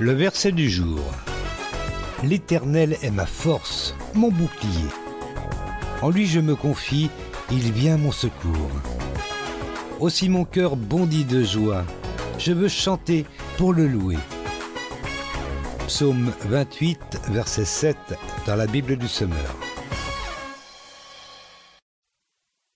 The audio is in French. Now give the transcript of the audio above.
Le verset du jour. L'Éternel est ma force, mon bouclier. En lui je me confie, il vient mon secours. Aussi mon cœur bondit de joie, je veux chanter pour le louer. Psaume 28, verset 7 dans la Bible du Semeur.